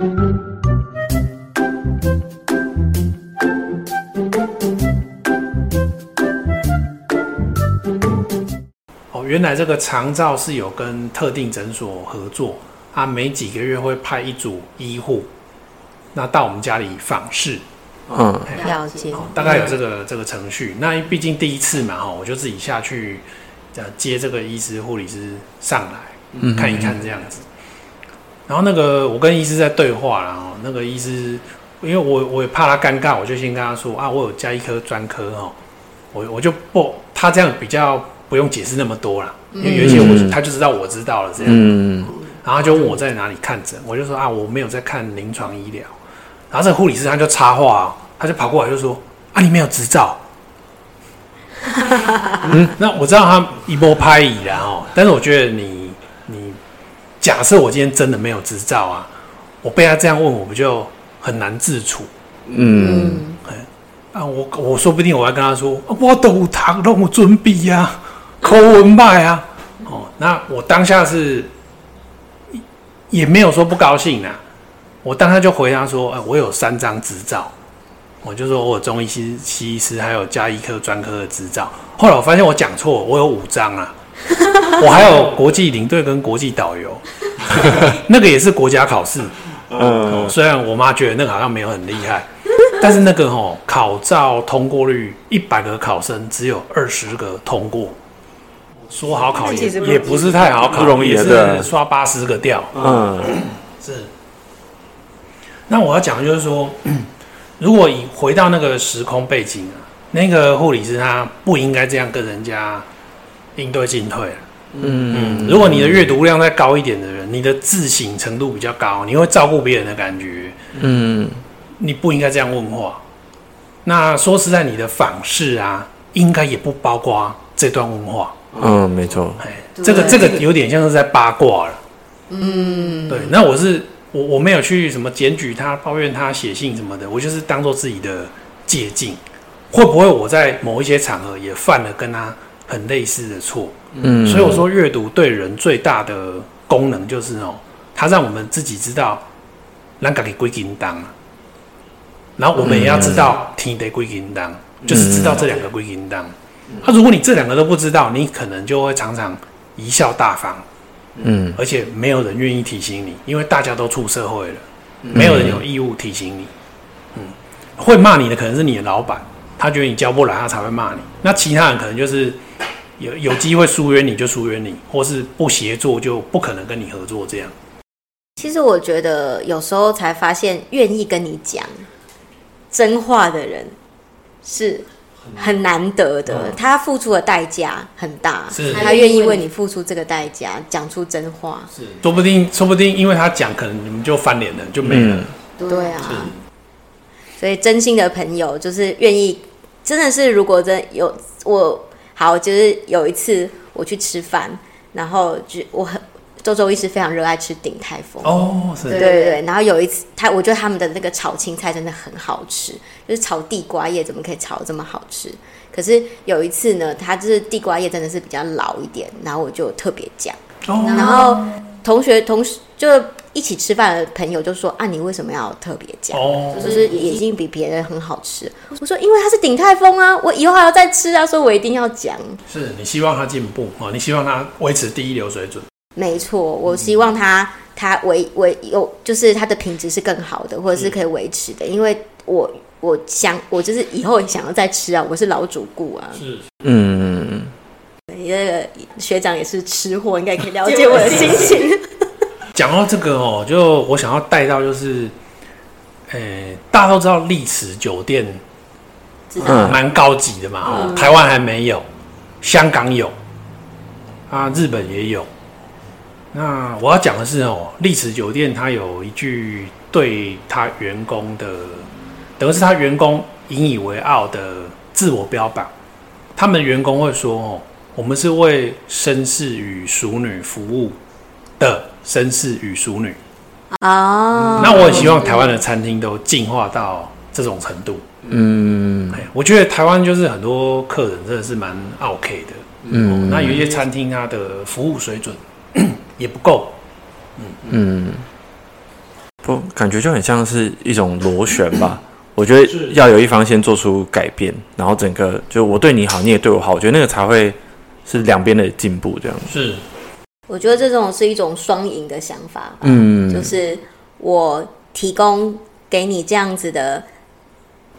哦，原来这个长照是有跟特定诊所合作，他每几个月会派一组医护，那到我们家里访视。嗯，了解。大概有这个这个程序。那毕竟第一次嘛，哈，我就自己下去，呃，接这个医师、护理师上来看一看这样子。然后那个我跟医师在对话，然后那个医师，因为我我也怕他尴尬，我就先跟他说啊，我有加医科专科哦，我我就不他这样比较不用解释那么多了，因为有一些我他就知道我知道了这样。嗯。然后就问我在哪里看诊，我就说啊，我没有在看临床医疗。然后这个护理师他就插话，他就跑过来就说：“啊，你没有执照。”嗯，那我知道他一波拍椅了哦，但是我觉得你你假设我今天真的没有执照啊，我被他这样问，我不就很难自处？嗯，啊，我我说不定我要跟他说，我都堂，让我准备呀，口文派啊。哦，那我当下是也没有说不高兴啊。我当下就回答说：“呃，我有三张执照，我就说我有中医师西医师，还有加医科专科的执照。后来我发现我讲错，我有五张啊，我还有国际领队跟国际导游，那个也是国家考试。嗯，虽然我妈觉得那个好像没有很厉害，但是那个吼考照通过率一百个考生只有二十个通过，说好考也也不是太好考，不容易的，刷八十个掉。嗯，是。”那我要讲的就是说，如果以回到那个时空背景啊，那个护理师他不应该这样跟人家应对进退。嗯嗯，如果你的阅读量再高一点的人，你的自省程度比较高，你会照顾别人的感觉。嗯，你不应该这样问话。那说实在，你的访视啊，应该也不包括这段问话。嗯，没错。哎，这个这个有点像是在八卦了。嗯，对。那我是。我我没有去什么检举他、抱怨他、写信什么的，我就是当做自己的借鉴。会不会我在某一些场合也犯了跟他很类似的错？嗯，所以我说阅读对人最大的功能就是哦，它让我们自己知道啷个给归给当，然后我们也要知道天得归给当，就是知道这两个归给当。那如果你这两个都不知道，你可能就会常常贻笑大方。嗯，而且没有人愿意提醒你，因为大家都出社会了，没有人有义务提醒你。嗯，会骂你的可能是你的老板，他觉得你教不来，他才会骂你。那其他人可能就是有有机会疏远你就疏远你，或是不协作就不可能跟你合作这样。其实我觉得有时候才发现，愿意跟你讲真话的人是。很难得的，嗯、他付出的代价很大，是他愿意为你付出这个代价，讲出真话。是，说不定，说不定，因为他讲，可能你们就翻脸了，就没了。嗯、对啊，所以真心的朋友就是愿意，真的是，如果真有我好，就是有一次我去吃饭，然后就我很。周周医师非常热爱吃鼎泰丰哦，是，对对对。然后有一次，他我觉得他们的那个炒青菜真的很好吃，就是炒地瓜叶怎么可以炒这么好吃？可是有一次呢，他就是地瓜叶真的是比较老一点，然后我就特别讲，哦、然后同学同事就一起吃饭的朋友就说：“啊，你为什么要特别讲？哦、就是已经比别人很好吃。”我说：“因为他是鼎泰丰啊，我以后还要再吃啊，所以我一定要讲。”是你希望他进步啊？你希望他维持第一流水准？没错，我希望他他维维有，就是他的品质是更好的，或者是可以维持的。因为我我想我就是以后想要再吃啊，我是老主顾啊。是，嗯，学长也是吃货，应该可以了解我的心情。讲到这个哦，就我想要带到就是，诶，大家都知道丽池酒店，嗯，蛮高级的嘛，嗯，台湾还没有，香港有，啊，日本也有。那我要讲的是哦，丽池酒店它有一句对他员工的，等于是他员工引以为傲的自我标榜。他们员工会说哦，我们是为绅士与淑女服务的绅士与淑女。哦，那我很希望台湾的餐厅都进化到这种程度。嗯，我觉得台湾就是很多客人真的是蛮 OK 的。嗯，那有一些餐厅它的服务水准。也不够，嗯嗯，不，感觉就很像是一种螺旋吧。我觉得要有一方先做出改变，然后整个就我对你好，你也对我好，我觉得那个才会是两边的进步，这样是。我觉得这种是一种双赢的想法，嗯，就是我提供给你这样子的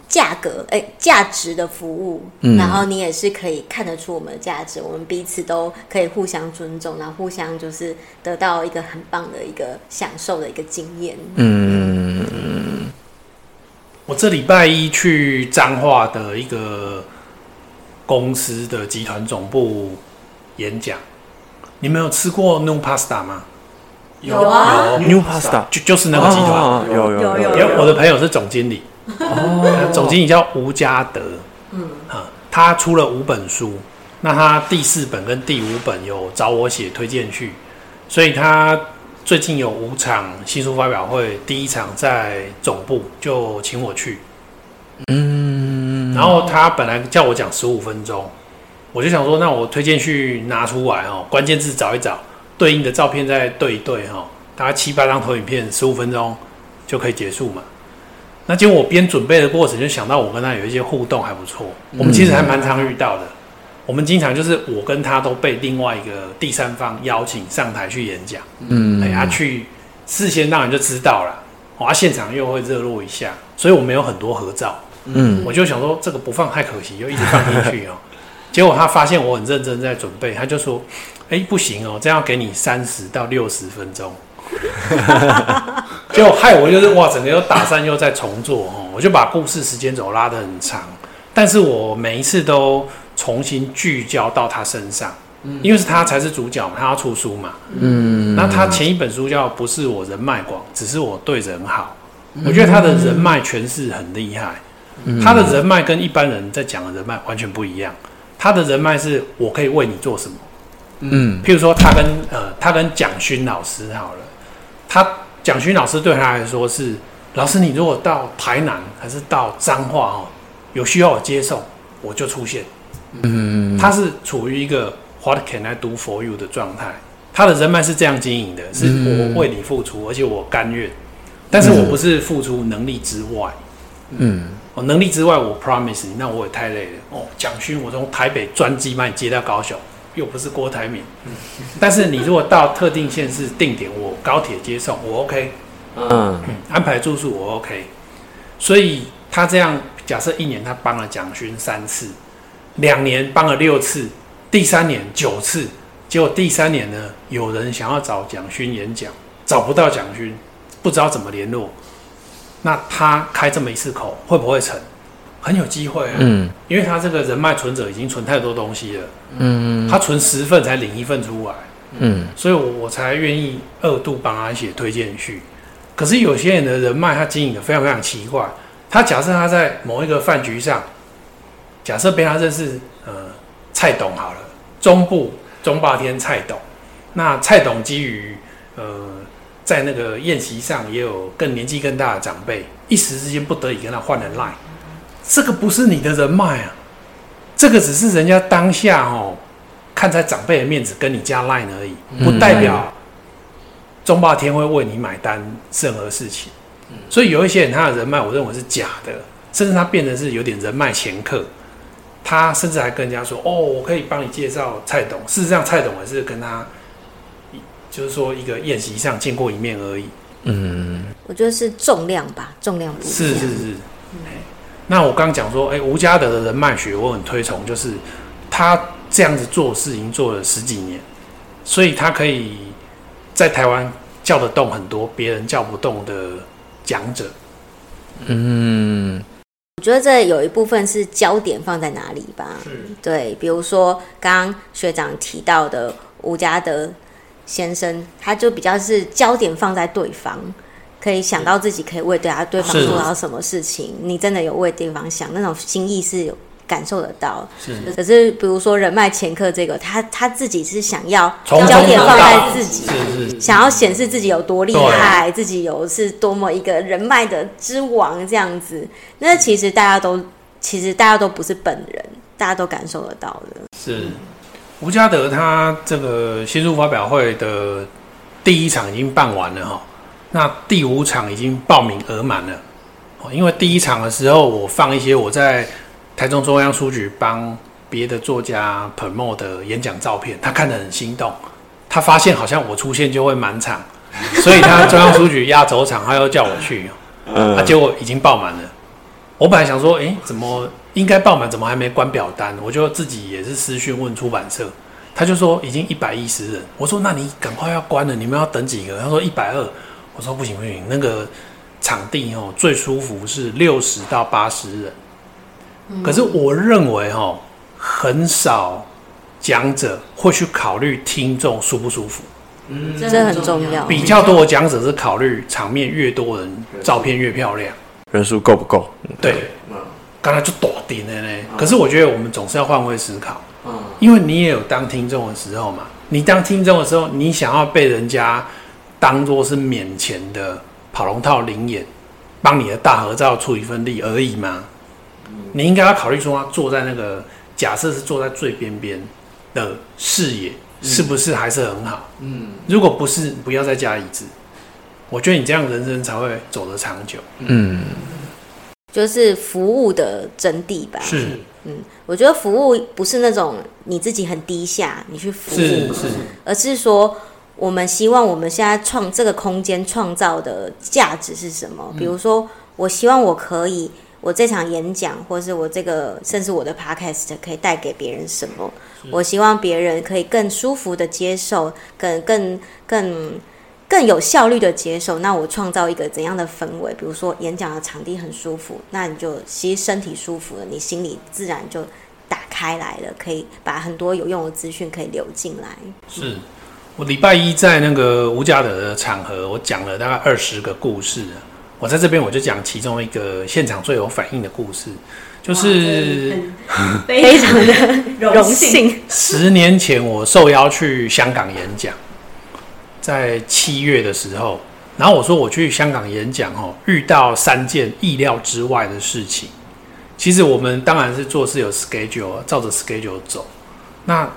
价格，哎、欸，价值的服务，嗯，然后你也是可以看得出我们的价值，我们彼此都可以互相尊重，然后互相就是得到一个很棒的一个享受的一个经验，嗯。我这礼拜一去彰化的一个公司的集团总部演讲。你们有吃过 New Pasta 吗？有啊，New Pasta 就就是那个集团，哦，有有有，有，有。我的朋友是总经理，哦，总经理叫吴家德，嗯，他出了五本书，那他第四本跟第五本有找我写推荐序，所以他最近有五场新书发表会，第一场在总部就请我去，嗯，然后他本来叫我讲十五分钟。我就想说，那我推荐去拿出来哦，关键字找一找，对应的照片再对一对哈，大概七八张投影片，十五分钟就可以结束嘛。那结果我边准备的过程，就想到我跟他有一些互动还不错，我们其实还蛮常遇到的。我们经常就是我跟他都被另外一个第三方邀请上台去演讲，嗯，哎呀，去事先当然就知道了，哇，现场又会热络一下，所以我们有很多合照，嗯，我就想说这个不放太可惜，就一直放进去哦。结果他发现我很认真在准备，他就说：“哎、欸，不行哦，这样要给你三十到六十分钟。”结果害我就是哇，整个又打散又再重做哦，我就把故事时间轴拉得很长，但是我每一次都重新聚焦到他身上，因为是他才是主角嘛，他要出书嘛。嗯，那他前一本书叫《不是我人脉广，只是我对人好》，我觉得他的人脉诠释很厉害，他的人脉跟一般人在讲的人脉完全不一样。他的人脉是我可以为你做什么？嗯，譬如说他跟呃，他跟蒋勋老师好了，他蒋勋老师对他来说是老师，你如果到台南还是到彰化哦，有需要我接送，我就出现。嗯，他是处于一个 What can I do for you 的状态，他的人脉是这样经营的，是我为你付出，而且我甘愿，但是我不是付出能力之外。嗯。哦，能力之外，我 promise 你，那我也太累了。哦，蒋勋，我从台北专机把你接到高雄，又不是郭台铭。但是你如果到特定县市定点，我高铁接送，我 OK。嗯，嗯，安排住宿我 OK。所以他这样，假设一年他帮了蒋勋三次，两年帮了六次，第三年九次，结果第三年呢，有人想要找蒋勋演讲，找不到蒋勋，不知道怎么联络。那他开这么一次口会不会成？很有机会啊，嗯，因为他这个人脉存折已经存太多东西了，嗯，他存十份才领一份出来，嗯，所以我我才愿意二度帮他写推荐序。可是有些人的人脉他经营的非常非常奇怪，他假设他在某一个饭局上，假设被他认识，呃，蔡董好了，中部中霸天蔡董，那蔡董基于呃。在那个宴席上，也有更年纪更大的长辈，一时之间不得已跟他换了 line，这个不是你的人脉啊，这个只是人家当下哦，看在长辈的面子跟你加 line 而已，不代表中霸天会为你买单任何事情。所以有一些人他的人脉，我认为是假的，甚至他变成是有点人脉掮客，他甚至还跟人家说：“哦，我可以帮你介绍蔡董。”事实上，蔡董也是跟他。就是说，一个宴席上见过一面而已。嗯，我觉得是重量吧，重量不是是是。嗯、那我刚讲说，哎、欸，吴家德的人脉学我很推崇，就是他这样子做事已经做了十几年，所以他可以在台湾叫得动很多别人叫不动的讲者。嗯，我觉得这有一部分是焦点放在哪里吧？对，比如说刚刚学长提到的吴家德。先生，他就比较是焦点放在对方，可以想到自己可以为对他对方做到什么事情。你真的有为对方想，那种心意是有感受得到。是，可是比如说人脉前客这个，他他自己是想要焦点放在自己，想要显示自己有多厉害，自己有是多么一个人脉的之王这样子。那其实大家都其实大家都不是本人，大家都感受得到的。是。吴家德他这个新书发表会的第一场已经办完了哈，那第五场已经报名额满了。哦，因为第一场的时候我放一些我在台中中央书局帮别的作家 promote 的演讲照片，他看得很心动。他发现好像我出现就会满场，所以他中央书局压轴场，他又叫我去。嗯，啊，结果已经爆满了。我本来想说，诶，怎么应该爆满，怎么还没关表单？我就自己也是私讯问出版社。他就说已经一百一十人，我说那你赶快要关了，你们要等几个？他说一百二，我说不行不行，那个场地哦最舒服是六十到八十人，嗯、可是我认为哦很少讲者会去考虑听众舒不舒服，嗯，这很重要。比较多的讲者是考虑场面越多人，照片越漂亮，人数够不够？对，刚才就躲顶了呢。可是我觉得我们总是要换位思考。因为你也有当听众的时候嘛，你当听众的时候，你想要被人家当做是免钱的跑龙套临演，帮你的大合照出一份力而已吗？你应该要考虑说，他坐在那个假设是坐在最边边的视野，是不是还是很好？嗯，如果不是，不要再加椅子。我觉得你这样人生才会走得长久。嗯，就是服务的真谛吧。是。嗯，我觉得服务不是那种你自己很低下，你去服务，是是，而是说我们希望我们现在创这个空间创造的价值是什么？比如说，我希望我可以，我这场演讲，或是我这个，甚至我的 podcast 可以带给别人什么？我希望别人可以更舒服的接受，更更更。更有效率的接受，那我创造一个怎样的氛围？比如说演讲的场地很舒服，那你就其实身体舒服了，你心里自然就打开来了，可以把很多有用的资讯可以流进来。是我礼拜一在那个吴家德的场合，我讲了大概二十个故事，我在这边我就讲其中一个现场最有反应的故事，就是非常的荣幸。十年前我受邀去香港演讲。在七月的时候，然后我说我去香港演讲哦，遇到三件意料之外的事情。其实我们当然是做事有 schedule，照着 schedule 走。那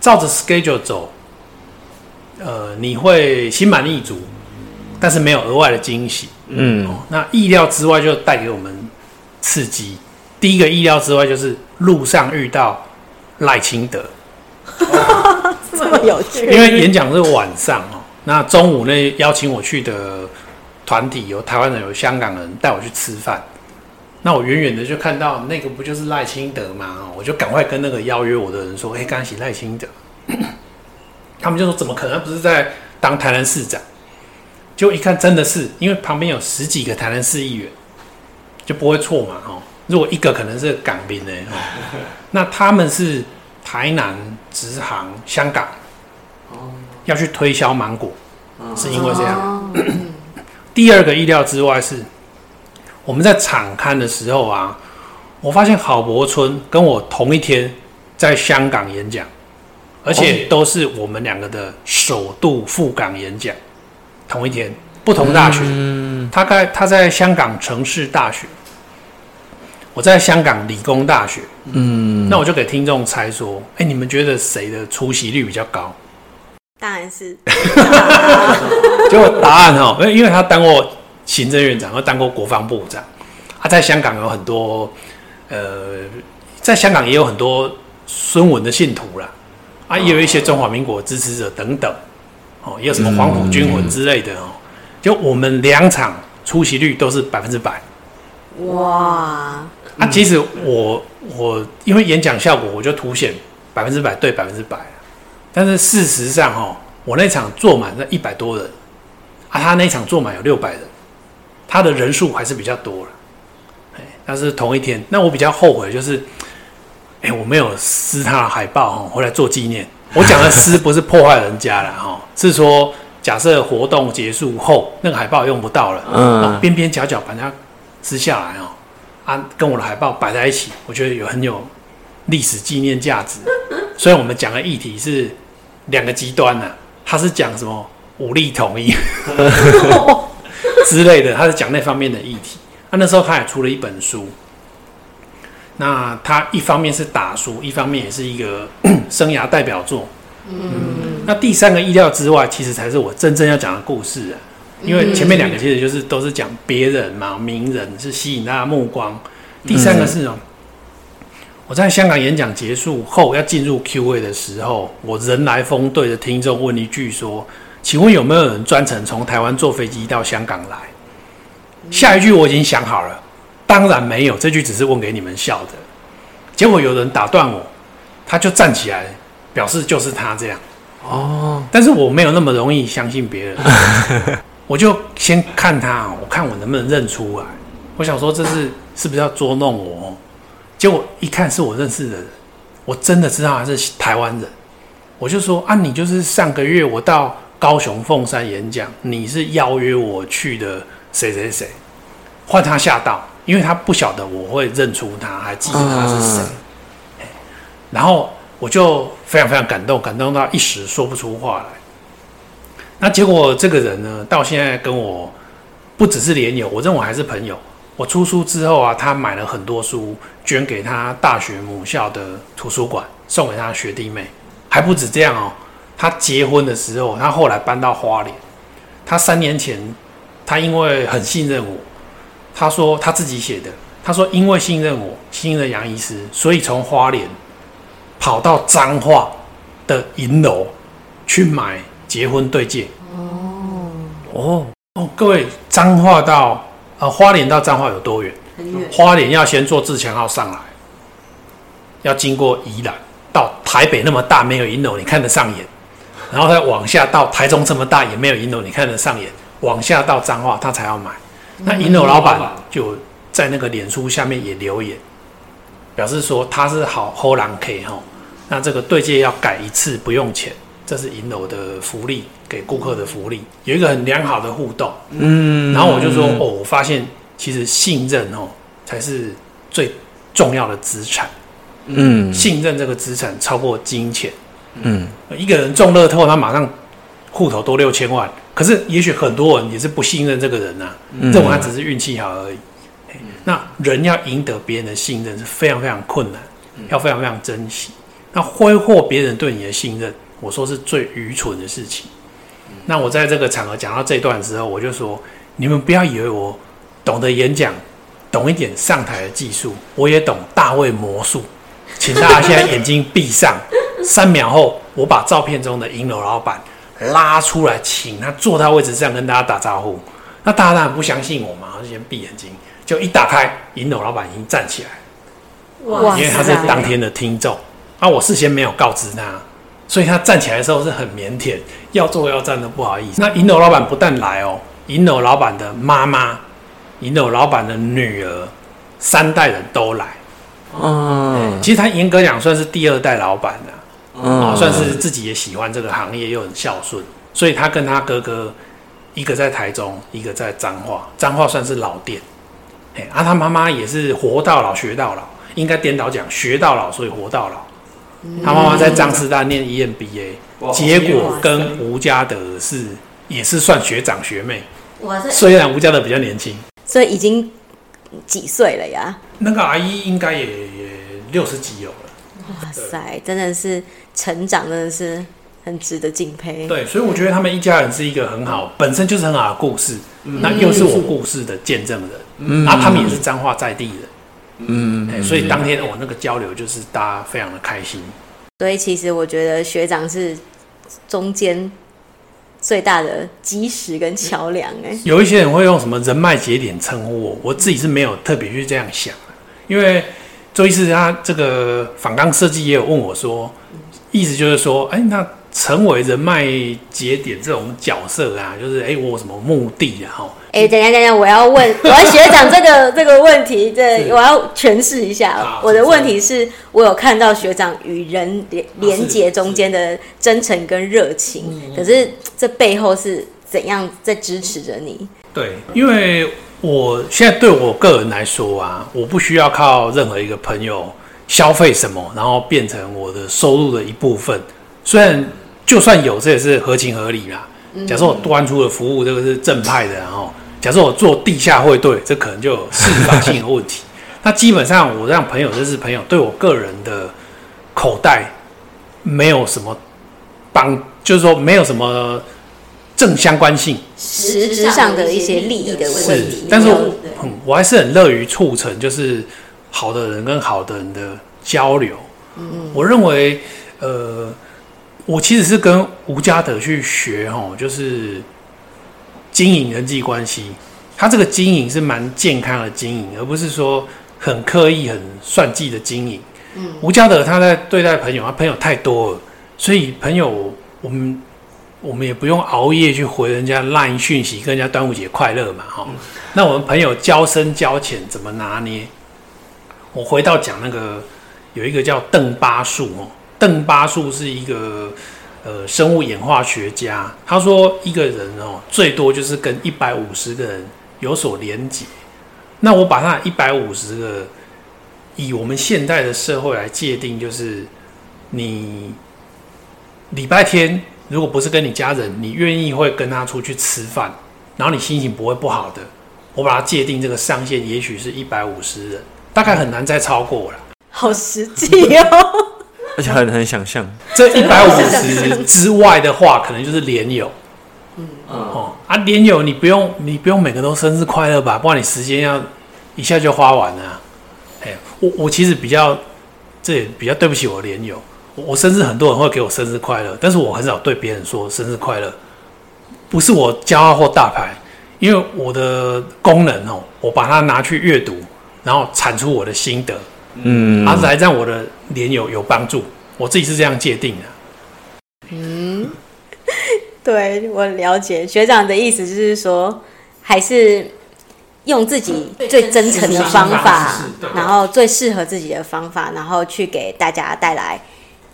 照着 schedule 走，呃，你会心满意足，但是没有额外的惊喜。嗯，那意料之外就带给我们刺激。第一个意料之外就是路上遇到赖清德，这么有趣。因为演讲是晚上哦。那中午那邀请我去的团体有台湾人，有香港人，带我去吃饭。那我远远的就看到那个不就是赖清德吗？我就赶快跟那个邀约我的人说：“哎，刚起赖清德。”他们就说：“怎么可能？不是在当台南市长？”就一看，真的是，因为旁边有十几个台南市议员，就不会错嘛。哦，如果一个可能是港宾呢？那他们是台南直航香港。要去推销芒果，是因为这样。哦、第二个意料之外是，我们在场刊的时候啊，我发现郝柏村跟我同一天在香港演讲，而且都是我们两个的首度赴港演讲，同一天，不同大学。嗯、他在他在香港城市大学，我在香港理工大学。嗯，那我就给听众猜说，哎、欸，你们觉得谁的出席率比较高？当然是，结果答案哦，因为因为他当过行政院长，又当过国防部长，他在香港有很多，呃，在香港也有很多孙文的信徒啦，啊，也有一些中华民国支持者等等，哦，也有什么黄埔军魂之类的哦，就我们两场出席率都是百分之百，哇，啊，其实我我因为演讲效果，我就凸显百分之百对百分之百。但是事实上，哦，我那场坐满了一百多人，啊，他那场坐满有六百人，他的人数还是比较多了，哎，但是同一天，那我比较后悔就是，哎，我没有撕他的海报哦，回来做纪念。我讲的撕不是破坏人家了哈，是说假设活动结束后那个海报用不到了，嗯，边边角角把它撕下来哦，啊，跟我的海报摆在一起，我觉得有很有历史纪念价值。所以我们讲的议题是。两个极端呢、啊，他是讲什么武力统一 之类的，他是讲那方面的议题。他、啊、那时候他也出了一本书，那他一方面是打书，一方面也是一个 生涯代表作。嗯，那第三个意料之外，其实才是我真正要讲的故事啊。因为前面两个其实就是都是讲别人嘛，名人是吸引大家目光。第三个是哦，我在香港演讲结束后要进入 Q&A 的时候，我人来疯对着听众问一句说：“请问有没有人专程从台湾坐飞机到香港来？”下一句我已经想好了，当然没有，这句只是问给你们笑的。结果有人打断我，他就站起来表示就是他这样。哦，但是我没有那么容易相信别人，我就先看他，我看我能不能认出来。我想说这是是不是要捉弄我？结果一看是我认识的人，我真的知道他是台湾人。我就说啊，你就是上个月我到高雄凤山演讲，你是邀约我去的谁谁谁。换他吓到，因为他不晓得我会认出他，还记得他是谁。然后我就非常非常感动，感动到一时说不出话来。那结果这个人呢，到现在跟我不只是连友，我认为还是朋友。我出书之后啊，他买了很多书，捐给他大学母校的图书馆，送给他学弟妹。还不止这样哦，他结婚的时候，他后来搬到花莲。他三年前，他因为很信任我，他说他自己写的，他说因为信任我，信任杨医师，所以从花莲跑到彰化的银楼去买结婚对戒。哦哦哦，各位，彰化到。呃，花莲到彰化有多远？很远。花莲要先坐自强号上来，要经过宜兰，到台北那么大没有银楼，你看得上眼。然后再往下到台中这么大也没有银楼，你看得上眼。往下到彰化他才要买。那银楼老板就在那个脸书下面也留言，表示说他是好好人 K 哈。那这个对接要改一次不用钱。这是银楼的福利，给顾客的福利，有一个很良好的互动。嗯，然后我就说，哦，我发现其实信任哦才是最重要的资产。嗯，信任这个资产超过金钱。嗯，一个人中乐透，他马上户头多六千万，可是也许很多人也是不信任这个人呐、啊，认为他只是运气好而已。那人要赢得别人的信任是非常非常困难，要非常非常珍惜。那挥霍别人对你的信任。我说是最愚蠢的事情。那我在这个场合讲到这段的时候，我就说：你们不要以为我懂得演讲，懂一点上台的技术，我也懂大卫魔术。请大家现在眼睛闭上，三秒后，我把照片中的银楼老板拉出来，请他坐他位置上跟大家打招呼。那大家当然不相信我嘛，我就先闭眼睛，就一打开，银楼老板已经站起来。哇！因为他是当天的听众，啊，我事先没有告知他。所以他站起来的时候是很腼腆，要坐要站都不好意思。那银楼老板不但来哦，银楼老板的妈妈、银楼老板的女儿，三代人都来。嗯，其实他严格讲算是第二代老板了，嗯，算是自己也喜欢这个行业，又很孝顺。所以他跟他哥哥，一个在台中，一个在彰化，彰化算是老店。哎，啊，他妈妈也是活到老学到老，应该颠倒讲学到老，所以活到老。他妈妈在张师大念 EMBA，结果跟吴家德是也是算学长学妹。虽然吴家德比较年轻，所以已经几岁了呀？那个阿姨应该也六十几有了。哇塞，真的是成长，真的是很值得敬佩。对，所以我觉得他们一家人是一个很好，本身就是很好的故事。嗯、那又是我故事的见证人，嗯，然后他们也是彰化在地人。嗯，嗯，所以当天我那个交流就是大家非常的开心。所以其实我觉得学长是中间最大的基石跟桥梁。哎，有一些人会用什么人脉节点称呼我，我自己是没有特别去这样想。因为周医师他这个访纲设计也有问我说，意思就是说，哎，那。成为人脉节点这种角色啊，就是哎、欸，我有什么目的啊？哈，哎，等下等下，我要问，我要学长这个这个问题，对，我要诠释一下。我的问题是我有看到学长与人连连接中间的真诚跟热情，可是这背后是怎样在支持着你？对，因为我现在对我个人来说啊，我不需要靠任何一个朋友消费什么，然后变成我的收入的一部分，虽然。就算有，这也是合情合理啦。假设我端出的服务，这个是正派的，然后假设我做地下汇兑，这可能就有司法性的问题。那基本上，我让朋友认识朋友，对我个人的口袋没有什么帮，就是说没有什么正相关性，实质上的一些利益的问题。是，但是我，嗯，我还是很乐于促成，就是好的人跟好的人的交流。嗯，我认为，呃，我其实是跟吴家德去学，哦，就是经营人际关系。他这个经营是蛮健康的经营，而不是说很刻意、很算计的经营。嗯，吴家德他在对待朋友，他朋友太多了，所以朋友我们。我们也不用熬夜去回人家 LINE 讯息，跟人家端午节快乐嘛，哈、嗯。那我们朋友交深交浅怎么拿捏？我回到讲那个，有一个叫邓巴数哦，邓巴数是一个呃生物演化学家，他说一个人哦，最多就是跟一百五十个人有所连结。那我把他一百五十个，以我们现代的社会来界定，就是你礼拜天。如果不是跟你家人，你愿意会跟他出去吃饭，然后你心情不会不好的，我把它界定这个上限，也许是一百五十人，大概很难再超过了。好实际哦，而且很很想象，这一百五十之外的话，可能就是连友。嗯。哦啊，连友你不用你不用每个都生日快乐吧，不然你时间要一下就花完了。哎，我我其实比较这也比较对不起我连友。我生日很多人会给我生日快乐，但是我很少对别人说生日快乐，不是我骄傲或大牌，因为我的功能哦，我把它拿去阅读，然后产出我的心得，嗯，而是来让我的连友有帮助，我自己是这样界定的。嗯，对，我了解学长的意思，就是说还是用自己最真诚的方法，然后最适合自己的方法，然后去给大家带来。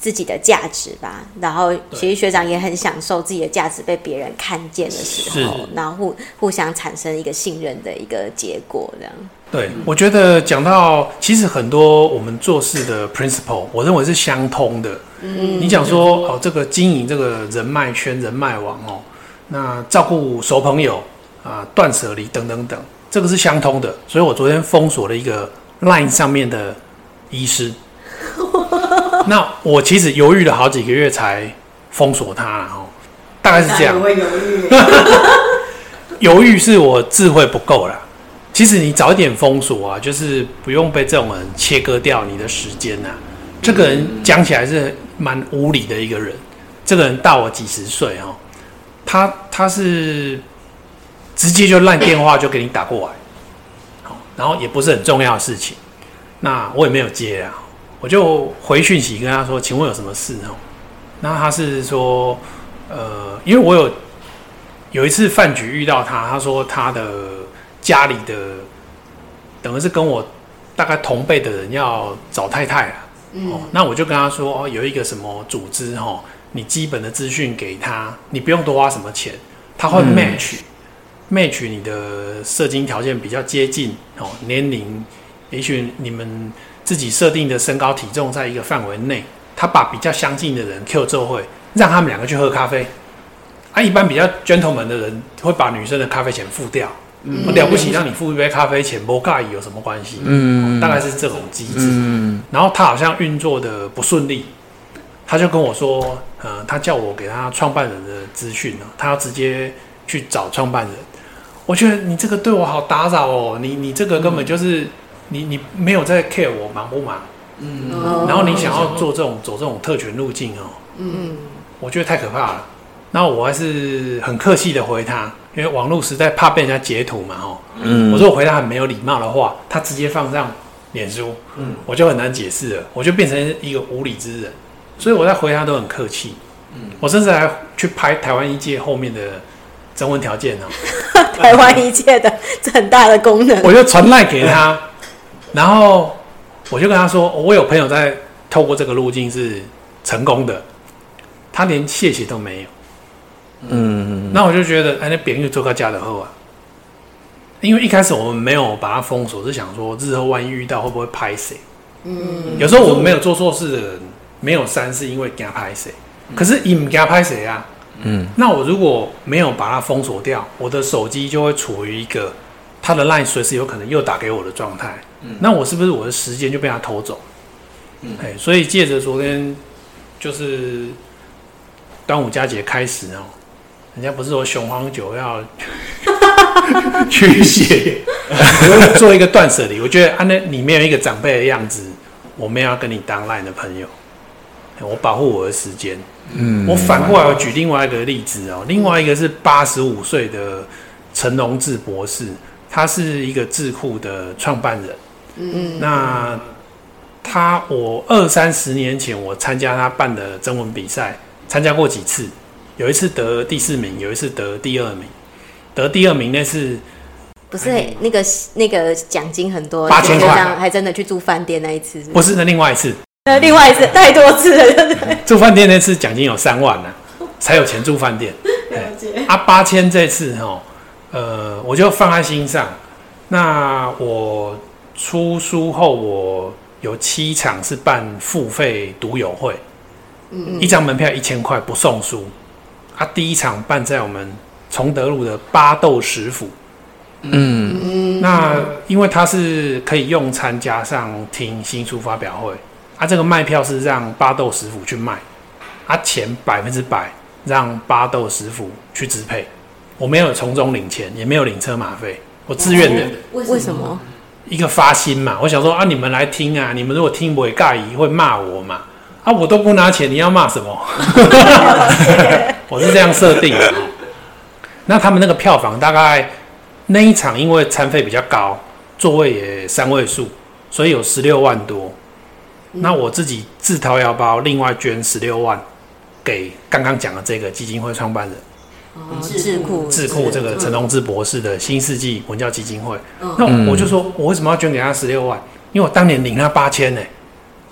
自己的价值吧，然后其实学长也很享受自己的价值被别人看见的时候，然后互互相产生一个信任的一个结果，这样。对，我觉得讲到其实很多我们做事的 principle，我认为是相通的。嗯，你讲说哦，这个经营这个人脉圈、人脉网哦，那照顾熟朋友啊、断舍离等等等，这个是相通的。所以我昨天封锁了一个 line 上面的医师。那我其实犹豫了好几个月才封锁他，然后大概是这样。犹豫，犹豫是我智慧不够啦。其实你早一点封锁啊，就是不用被这种人切割掉你的时间呐。这个人讲起来是蛮无理的一个人，这个人大我几十岁哦，他他是直接就烂电话就给你打过来，好，然后也不是很重要的事情，那我也没有接啊。我就回讯息跟他说：“请问有什么事哦？”那他是说：“呃，因为我有有一次饭局遇到他，他说他的家里的等于是跟我大概同辈的人要找太太了。嗯，哦，那我就跟他说：哦，有一个什么组织哦，你基本的资讯给他，你不用多花什么钱，他会 match、嗯、match 你的射精条件比较接近哦，年龄也许你们。”自己设定的身高体重在一个范围内，他把比较相近的人 Q 做会，让他们两个去喝咖啡。啊，一般比较 gentleman 的人会把女生的咖啡钱付掉。嗯，了不起，让你付一杯咖啡钱，不介意有什么关系？嗯，大概是这种机制。嗯，然后他好像运作的不顺利，他就跟我说，呃，他叫我给他创办人的资讯呢，他要直接去找创办人。我觉得你这个对我好打扰哦，你你这个根本就是。你你没有在 care 我忙不忙，嗯，然后你想要做这种走这种特权路径哦，嗯，我觉得太可怕了。然后我还是很客气的回他，因为网络时代怕被人家截图嘛，哦，嗯，我说我回他很没有礼貌的话，他直接放上脸书，嗯，我就很难解释了，我就变成一个无理之人。所以我在回他都很客气，嗯，我甚至还去拍台湾一届后面的征文条件哦，台湾一届的 这很大的功能，我就传赖给他。然后我就跟他说，我有朋友在透过这个路径是成功的，他连谢谢都没有。嗯，那我就觉得，哎，那别人做个假的后啊，因为一开始我们没有把他封锁，是想说日后万一遇到会不会拍谁？嗯，有时候我们没有做错事的人没有删，是因为给他拍谁？可是你们给他拍谁啊？嗯，那我如果没有把他封锁掉，我的手机就会处于一个他的 line 随时有可能又打给我的状态。嗯、那我是不是我的时间就被他偷走？嗯，哎，所以借着昨天就是端午佳节开始哦，人家不是说雄黄酒要 驱邪，我做一个断舍离。我觉得啊，那里面有一个长辈的样子，我没有要跟你当烂的朋友，我保护我的时间。嗯，我反过来我举另外一个例子哦，另外一个是八十五岁的陈荣志博士，他是一个智库的创办人。嗯，那他我二三十年前我参加他办的征文比赛，参加过几次，有一次得第四名，有一次得第二名。得第二名那次不是那个那个奖金很多，八千块，还真的去住饭店那一次是？不是，那另外一次。那另外一次太多次了，对不对？住饭店那次奖金有三万呢，才有钱住饭店。啊，八千这次哦，呃，我就放在心上。那我。出书后，我有七场是办付费读友会，嗯，一张门票一千块不送书。啊，第一场办在我们崇德路的巴豆食府，嗯，那因为它是可以用餐加上听新书发表会，啊，这个卖票是让巴豆食府去卖，啊，钱百分之百让巴豆食府去支配，我没有从中领钱，也没有领车马费，我自愿的。为什么？一个发心嘛，我想说啊，你们来听啊，你们如果听不会尬意，会骂我嘛？啊，我都不拿钱，你要骂什么？我是这样设定的。那他们那个票房大概那一场，因为餐费比较高，座位也三位数，所以有十六万多。那我自己自掏腰包，另外捐十六万给刚刚讲的这个基金会创办人。智库智库这个陈荣志博士的新世纪文教基金会，那我就说，我为什么要捐给他十六万？因为我当年领他八千呢，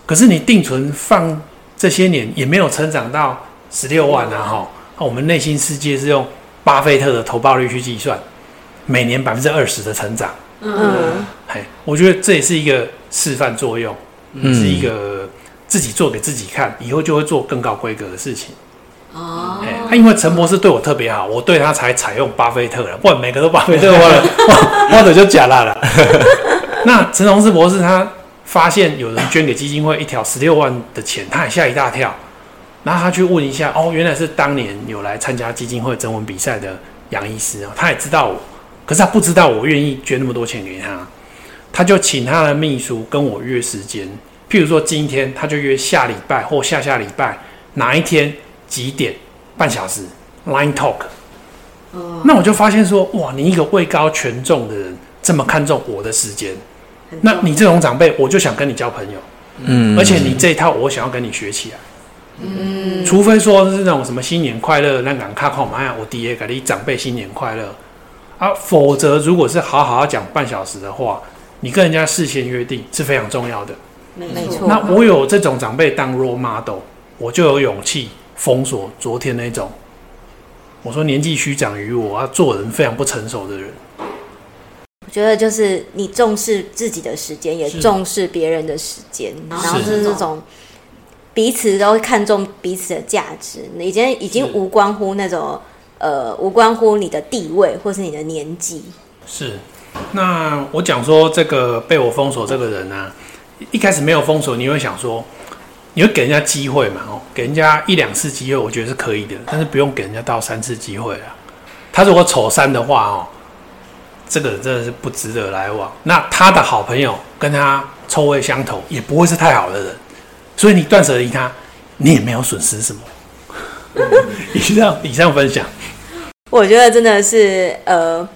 可是你定存放这些年也没有成长到十六万啊！哈，那我们内心世界是用巴菲特的投报率去计算，每年百分之二十的成长。嗯，哎，我觉得这也是一个示范作用，是一个自己做给自己看，以后就会做更高规格的事情。哦，他因为陈博士对我特别好，我对他才采用巴菲特了，不然每个都巴菲特，我了，我的就假啦了。那陈荣志博士他发现有人捐给基金会一条十六万的钱，他也吓一大跳，然后他去问一下，哦，原来是当年有来参加基金会征文比赛的杨医师啊，他也知道我，可是他不知道我愿意捐那么多钱给他，他就请他的秘书跟我约时间，譬如说今天他就约下礼拜或下下礼拜哪一天。几点？半小时，Line Talk。哦。那我就发现说，哇，你一个位高权重的人，这么看重我的时间，那你这种长辈，我就想跟你交朋友。嗯。而且你这一套，我想要跟你学起来。嗯。除非说是那种什么新年快乐，那敢卡靠嘛呀？我爹给你长辈新年快乐啊，否则如果是好好讲半小时的话，你跟人家事先约定是非常重要的。没错。那我有这种长辈当 role model，我就有勇气。封锁昨天那种，我说年纪虚长于我，啊，做人非常不成熟的人。我觉得就是你重视自己的时间，也重视别人的时间，然后是那种彼此都会看重彼此的价值。已经已经无关乎那种呃，无关乎你的地位或是你的年纪。是。那我讲说这个被我封锁这个人呢，啊，一开始没有封锁，你会想说。你会给人家机会嘛？哦，给人家一两次机会，我觉得是可以的，但是不用给人家到三次机会啊。他如果丑三的话，哦，这个真的是不值得来往。那他的好朋友跟他臭味相投，也不会是太好的人，所以你断舍离他，你也没有损失什么。以上以上分享，我觉得真的是呃，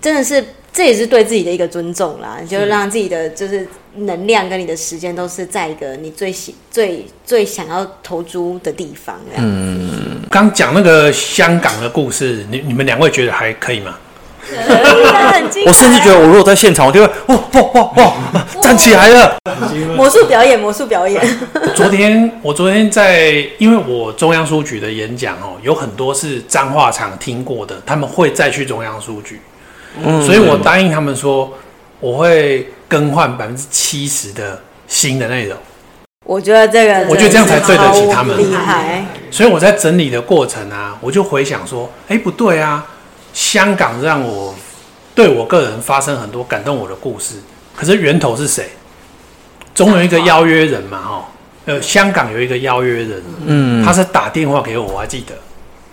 真的是。这也是对自己的一个尊重啦，就是让自己的就是能量跟你的时间都是在一个你最喜最最想要投注的地方。嗯，刚讲那个香港的故事，你你们两位觉得还可以吗？我甚至觉得，我如果在现场，我就会哇哇哇哇站起来了。魔术表演，魔术表演。昨天我昨天在，因为我中央书局的演讲哦，有很多是彰化场听过的，他们会再去中央书局。嗯，所以我答应他们说，我会更换百分之七十的新的内容。我觉得这个，我觉得这样才对得起他们。厉害！所以我在整理的过程啊，我就回想说，哎，不对啊，香港让我对我个人发生很多感动我的故事，可是源头是谁？总有一个邀约人嘛，哈，呃，香港有一个邀约人，嗯，他是打电话给我，我还记得，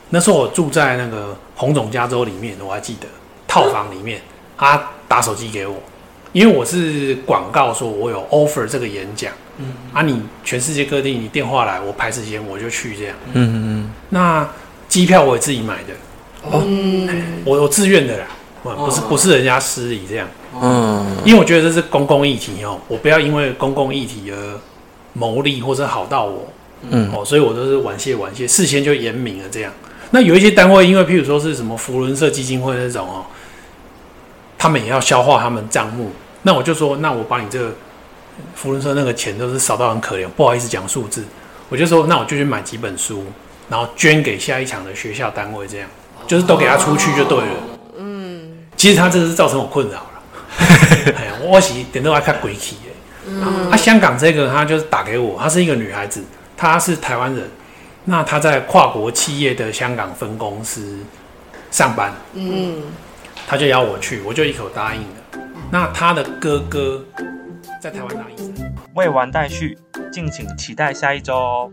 那时候我住在那个红种加州里面，我还记得套房里面，他打手机给我，因为我是广告说我有 offer 这个演讲，嗯，啊，你全世界各地你电话来，我排时间我就去这样，嗯嗯嗯，那机票我也自己买的，哦，我我自愿的啦，不是不是人家施礼这样，嗯，因为我觉得这是公共议题哦，我不要因为公共议题而牟利或者好到我，嗯，哦，所以我都是婉谢婉谢，事先就言明了这样。那有一些单位，因为譬如说是什么福伦社基金会那种哦，他们也要消化他们账目。那我就说，那我把你这个福伦社那个钱都是少到很可怜，不好意思讲数字。我就说，那我就去买几本书，然后捐给下一场的学校单位，这样就是都给他出去就对了。嗯，其实他这个是造成我困扰了。哎呀，我是点都爱看鬼气耶。嗯，啊，香港这个他就是打给我，她是一个女孩子，她是台湾人。那她在跨国企业的香港分公司上班，嗯，他就邀我去，我就一口答应了。那他的哥哥在台湾当医生。未完待续，敬请期待下一周哦。